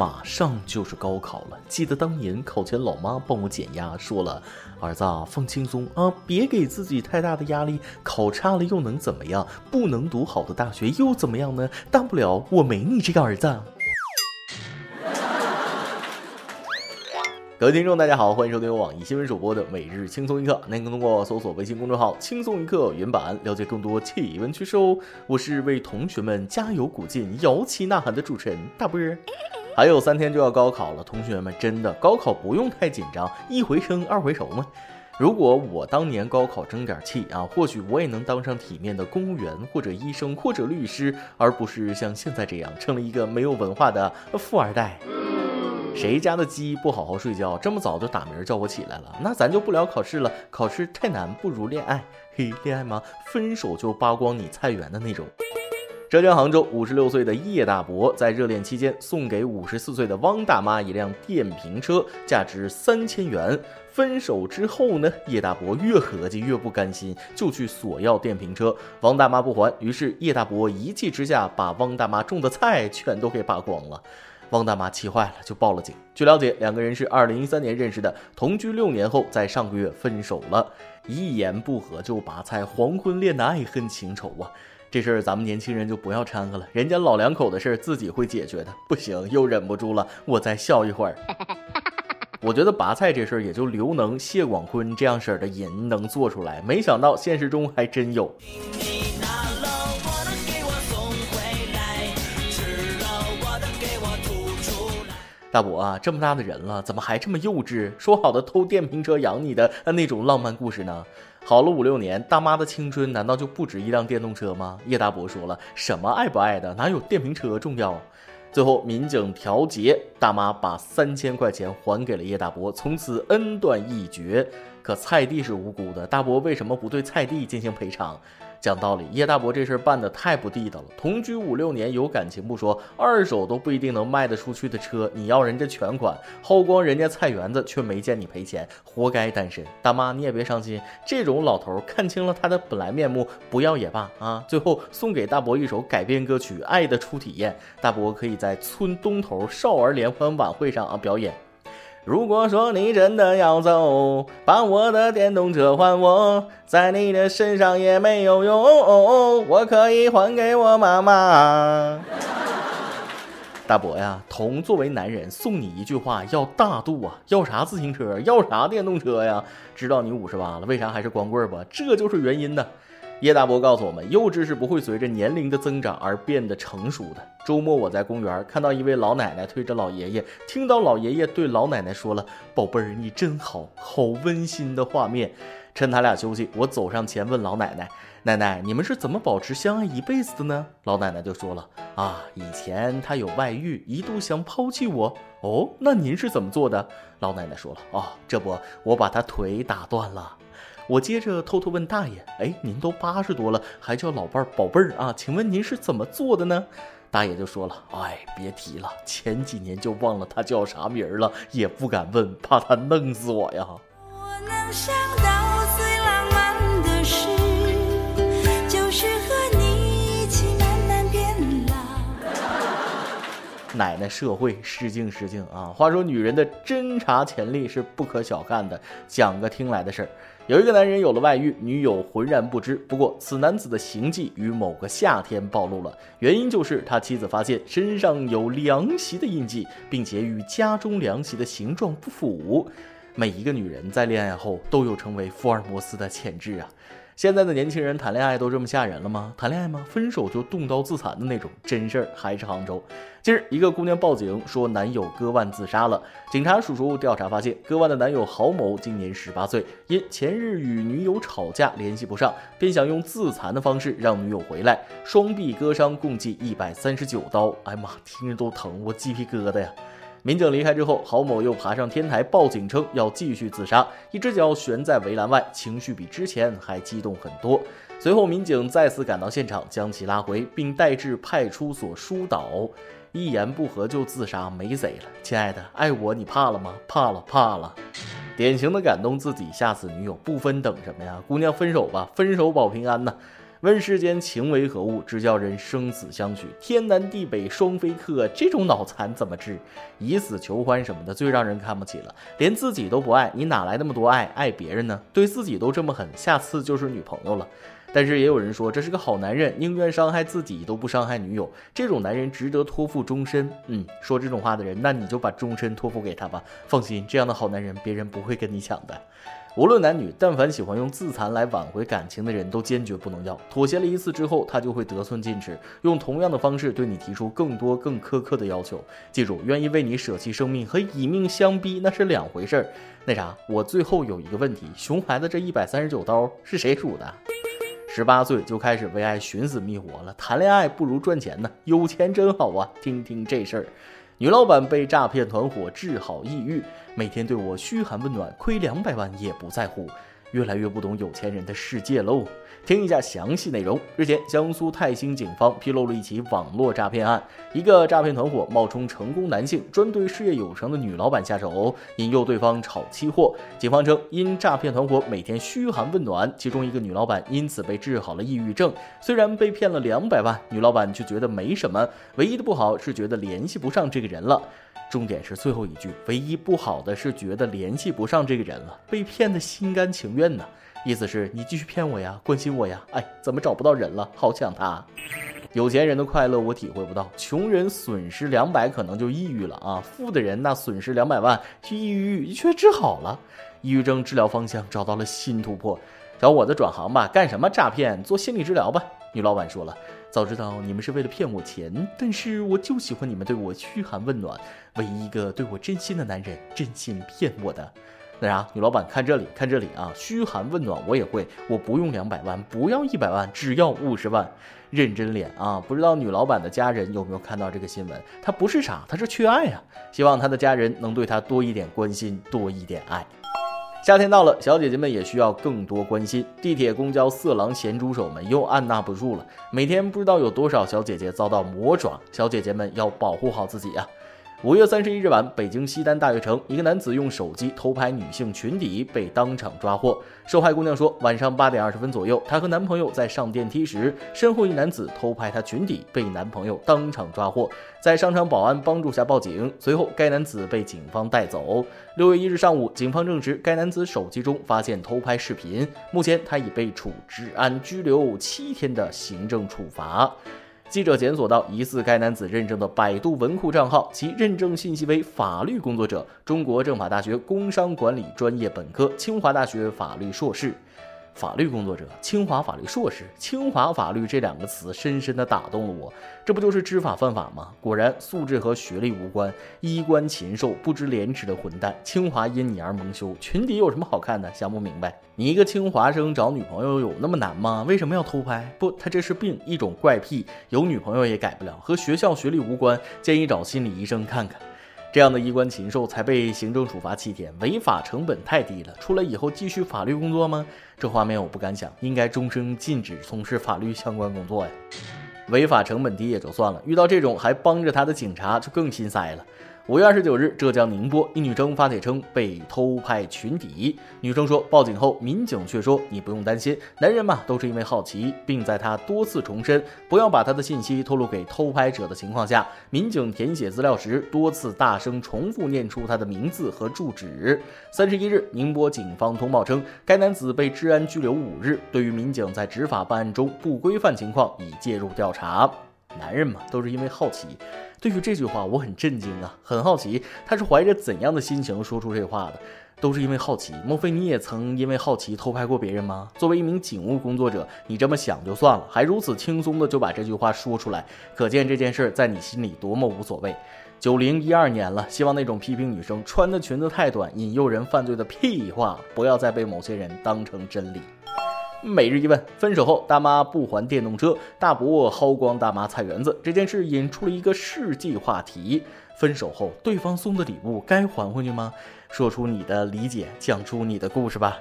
马上就是高考了。记得当年考前，老妈帮我减压，说了：“儿子啊，放轻松啊，别给自己太大的压力。考差了又能怎么样？不能读好的大学又怎么样呢？大不了我没你这个儿子。”各位听众，大家好，欢迎收听由网易新闻首播的每日轻松一刻。您可以通过搜索微信公众号“轻松一刻”原版了解更多气温趋势哦。我是为同学们加油鼓劲、摇旗呐喊的主持人大波儿。还有三天就要高考了，同学们真的高考不用太紧张，一回生二回熟嘛。如果我当年高考争点气啊，或许我也能当上体面的公务员或者医生或者律师，而不是像现在这样成了一个没有文化的富二代。谁家的鸡不好好睡觉，这么早就打鸣叫我起来了？那咱就不聊考试了，考试太难，不如恋爱。嘿，恋爱吗？分手就扒光你菜园的那种。浙江杭州五十六岁的叶大伯在热恋期间送给五十四岁的汪大妈一辆电瓶车，价值三千元。分手之后呢，叶大伯越合计越不甘心，就去索要电瓶车。汪大妈不还，于是叶大伯一气之下把汪大妈种的菜全都给扒光了。汪大妈气坏了，就报了警。据了解，两个人是二零一三年认识的，同居六年后，在上个月分手了。一言不合就拔菜，黄昏恋的爱恨情仇啊！这事儿咱们年轻人就不要掺和了，人家老两口的事儿自己会解决的。不行，又忍不住了，我再笑一会儿。我觉得拔菜这事儿也就刘能、谢广坤这样式儿的人能做出来，没想到现实中还真有。大伯啊，这么大的人了，怎么还这么幼稚？说好的偷电瓶车养你的那种浪漫故事呢？跑了五六年，大妈的青春难道就不值一辆电动车吗？叶大伯说了，什么爱不爱的，哪有电瓶车重要？最后民警调解，大妈把三千块钱还给了叶大伯，从此恩断义绝。可菜地是无辜的，大伯为什么不对菜地进行赔偿？讲道理，叶大伯这事儿办的太不地道了。同居五六年有感情不说，二手都不一定能卖得出去的车，你要人家全款，薅光人家菜园子，却没见你赔钱，活该单身。大妈你也别伤心，这种老头看清了他的本来面目，不要也罢啊。最后送给大伯一首改编歌曲《爱的初体验》，大伯可以在村东头少儿联欢晚会上啊表演。如果说你真的要走，把我的电动车还我，在你的身上也没有用，我可以还给我妈妈。大伯呀，同作为男人送你一句话，要大度啊！要啥自行车？要啥电动车呀？知道你五十八了，为啥还是光棍吧？这就是原因呢。叶大伯告诉我们，幼稚是不会随着年龄的增长而变得成熟的。周末我在公园看到一位老奶奶推着老爷爷，听到老爷爷对老奶奶说了：“宝贝儿，你真好，好温馨的画面。”趁他俩休息，我走上前问老奶奶：“奶奶，你们是怎么保持相爱一辈子的呢？”老奶奶就说了：“啊，以前他有外遇，一度想抛弃我。哦，那您是怎么做的？”老奶奶说了：“哦，这不，我把他腿打断了。”我接着偷偷问大爷：“哎，您都八十多了，还叫老伴儿宝贝儿啊？请问您是怎么做的呢？”大爷就说了：“哎，别提了，前几年就忘了他叫啥名儿了，也不敢问，怕他弄死我呀。”我能想到最浪漫的事，就是和你一起慢慢变老。奶奶，社会失敬失敬啊！话说，女人的侦查潜力是不可小看的。讲个听来的事儿。有一个男人有了外遇，女友浑然不知。不过，此男子的行迹于某个夏天暴露了，原因就是他妻子发现身上有凉席的印记，并且与家中凉席的形状不符。每一个女人在恋爱后都有成为福尔摩斯的潜质啊！现在的年轻人谈恋爱都这么吓人了吗？谈恋爱吗？分手就动刀自残的那种真事儿还是杭州。近日，一个姑娘报警说男友割腕自杀了。警察叔叔调查发现，割腕的男友郝某今年十八岁，因前日与女友吵架联系不上，便想用自残的方式让女友回来，双臂割伤，共计一百三十九刀。哎妈，听着都疼，我鸡皮疙瘩呀！民警离开之后，郝某又爬上天台报警，称要继续自杀，一只脚悬在围栏外，情绪比之前还激动很多。随后，民警再次赶到现场，将其拉回，并带至派出所疏导。一言不合就自杀，没谁了！亲爱的，爱我你怕了吗？怕了，怕了！典型的感动自己，吓死女友，不分等什么呀？姑娘，分手吧，分手保平安呐！问世间情为何物，只叫人生死相许。天南地北双飞客，这种脑残怎么治？以死求欢什么的，最让人看不起了。连自己都不爱，你哪来那么多爱爱别人呢？对自己都这么狠，下次就是女朋友了。但是也有人说，这是个好男人，宁愿伤害自己都不伤害女友。这种男人值得托付终身。嗯，说这种话的人，那你就把终身托付给他吧。放心，这样的好男人，别人不会跟你抢的。无论男女，但凡喜欢用自残来挽回感情的人，都坚决不能要。妥协了一次之后，他就会得寸进尺，用同样的方式对你提出更多、更苛刻的要求。记住，愿意为你舍弃生命和以命相逼那是两回事儿。那啥，我最后有一个问题：熊孩子这一百三十九刀是谁数的？十八岁就开始为爱寻死觅活了，谈恋爱不如赚钱呢，有钱真好啊！听听这事儿。女老板被诈骗团伙治好抑郁，每天对我嘘寒问暖，亏两百万也不在乎。越来越不懂有钱人的世界喽。听一下详细内容。日前，江苏泰兴警方披露了一起网络诈骗案，一个诈骗团伙冒充成功男性，专对事业有成的女老板下手，引诱对方炒期货。警方称，因诈骗团伙每天嘘寒问暖，其中一个女老板因此被治好了抑郁症。虽然被骗了两百万，女老板却觉得没什么，唯一的不好是觉得联系不上这个人了。重点是最后一句，唯一不好的是觉得联系不上这个人了，被骗的心甘情愿呢。意思是你继续骗我呀，关心我呀。哎，怎么找不到人了？好想他。有钱人的快乐我体会不到，穷人损失两百可能就抑郁了啊，富的人那损失两百万去抑郁却治好了，抑郁症治疗方向找到了新突破。小伙子转行吧，干什么诈骗？做心理治疗吧。女老板说了。早知道你们是为了骗我钱，但是我就喜欢你们对我嘘寒问暖。唯一一个对我真心的男人，真心骗我的。那啥，女老板看这里，看这里啊，嘘寒问暖我也会，我不用两百万，不要一百万，只要五十万。认真脸啊，不知道女老板的家人有没有看到这个新闻？她不是傻，她是缺爱啊。希望她的家人能对她多一点关心，多一点爱。夏天到了，小姐姐们也需要更多关心。地铁、公交色狼咸猪手们又按捺不住了，每天不知道有多少小姐姐遭到魔爪，小姐姐们要保护好自己啊。五月三十一日晚，北京西单大悦城，一个男子用手机偷拍女性裙底，被当场抓获。受害姑娘说，晚上八点二十分左右，她和男朋友在上电梯时，身后一男子偷拍她裙底，被男朋友当场抓获。在商场保安帮助下报警，随后该男子被警方带走。六月一日上午，警方证实该男子手机中发现偷拍视频，目前他已被处治安拘留七天的行政处罚。记者检索到疑似该男子认证的百度文库账号，其认证信息为法律工作者，中国政法大学工商管理专业本科，清华大学法律硕士。法律工作者，清华法律硕士，清华法律这两个词深深的打动了我。这不就是知法犯法吗？果然，素质和学历无关。衣冠禽兽，不知廉耻的混蛋！清华因你而蒙羞，裙底有什么好看的？想不明白。你一个清华生找女朋友有那么难吗？为什么要偷拍？不，他这是病，一种怪癖，有女朋友也改不了，和学校学历无关。建议找心理医生看看。这样的衣冠禽兽才被行政处罚七天，违法成本太低了。出来以后继续法律工作吗？这画面我不敢想，应该终生禁止从事法律相关工作呀。违法成本低也就算了，遇到这种还帮着他的警察就更心塞了。五月二十九日，浙江宁波一女生发帖称被偷拍裙底。女生说，报警后，民警却说你不用担心，男人嘛都是因为好奇，并在她多次重申不要把她的信息透露给偷拍者的情况下，民警填写资料时多次大声重复念出她的名字和住址。三十一日，宁波警方通报称，该男子被治安拘留五日。对于民警在执法办案中不规范情况，已介入调查。男人嘛，都是因为好奇。对于这句话，我很震惊啊，很好奇他是怀着怎样的心情说出这话的，都是因为好奇。莫非你也曾因为好奇偷拍过别人吗？作为一名警务工作者，你这么想就算了，还如此轻松的就把这句话说出来，可见这件事在你心里多么无所谓。九零一二年了，希望那种批评女生穿的裙子太短引诱人犯罪的屁话，不要再被某些人当成真理。每日一问：分手后大妈不还电动车，大伯薅光大妈菜园子，这件事引出了一个世纪话题。分手后对方送的礼物该还回去吗？说出你的理解，讲出你的故事吧。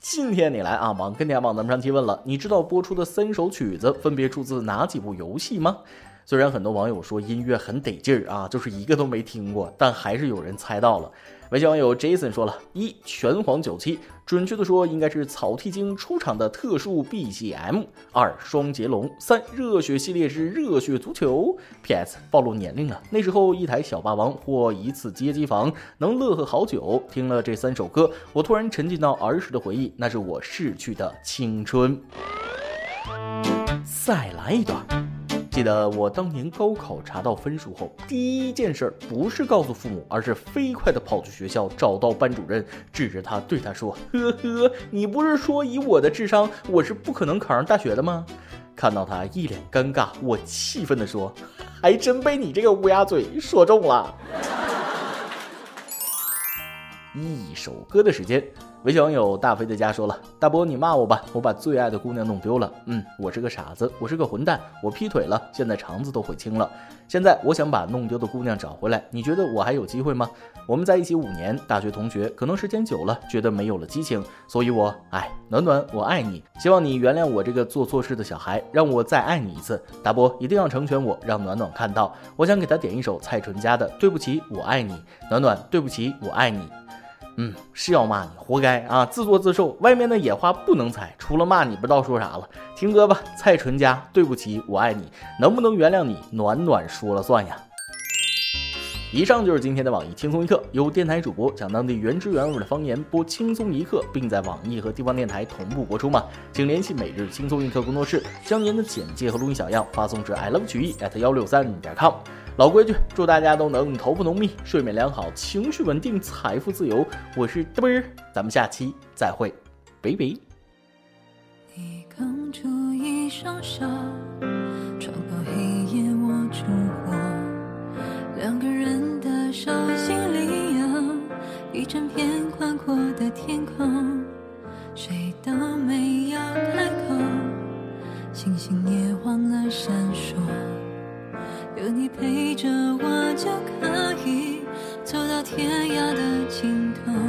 今天你来啊，网跟天网咱们上提问了，你知道播出的三首曲子分别出自哪几部游戏吗？虽然很多网友说音乐很得劲儿啊，就是一个都没听过，但还是有人猜到了。微信网友 Jason 说了一拳皇九七，准确的说应该是草剃精出场的特殊 BGM。二双截龙。三热血系列之热血足球。PS 暴露年龄了，那时候一台小霸王或一次街机房能乐呵好久。听了这三首歌，我突然沉浸到儿时的回忆，那是我逝去的青春。再来一段。记得我当年高考查到分数后，第一件事不是告诉父母，而是飞快的跑去学校找到班主任，指着他对他说：“呵呵，你不是说以我的智商，我是不可能考上大学的吗？”看到他一脸尴尬，我气愤的说：“还真被你这个乌鸦嘴说中了。”一首歌的时间。微信网友大飞的家说了：“大波，你骂我吧，我把最爱的姑娘弄丢了。嗯，我是个傻子，我是个混蛋，我劈腿了，现在肠子都悔青了。现在我想把弄丢的姑娘找回来，你觉得我还有机会吗？我们在一起五年，大学同学，可能时间久了，觉得没有了激情，所以我，哎，暖暖，我爱你，希望你原谅我这个做错事的小孩，让我再爱你一次。大波一定要成全我，让暖暖看到。我想给他点一首蔡淳佳的《对不起，我爱你》，暖暖，对不起，我爱你。”嗯，是要骂你，活该啊！自作自受，外面的野花不能采，除了骂你不知道说啥了。听歌吧，蔡淳佳，对不起，我爱你，能不能原谅你，暖暖说了算呀。以上就是今天的网易轻松一刻，由电台主播讲当地原汁原味的方言，播轻松一刻，并在网易和地方电台同步播出吗？请联系每日轻松一刻工作室，将您的简介和录音小样发送至 i love 曲艺 at 幺六三点 com。老规矩，祝大家都能头发浓密、睡眠良好、情绪稳定、财富自由。我是嘚啵儿，咱们下期再会，拜拜。你刚出一双手，穿过黑夜握住我，两个人的手心里有一整片宽阔的天空，谁都没有开口，星星也忘了闪天涯的尽头。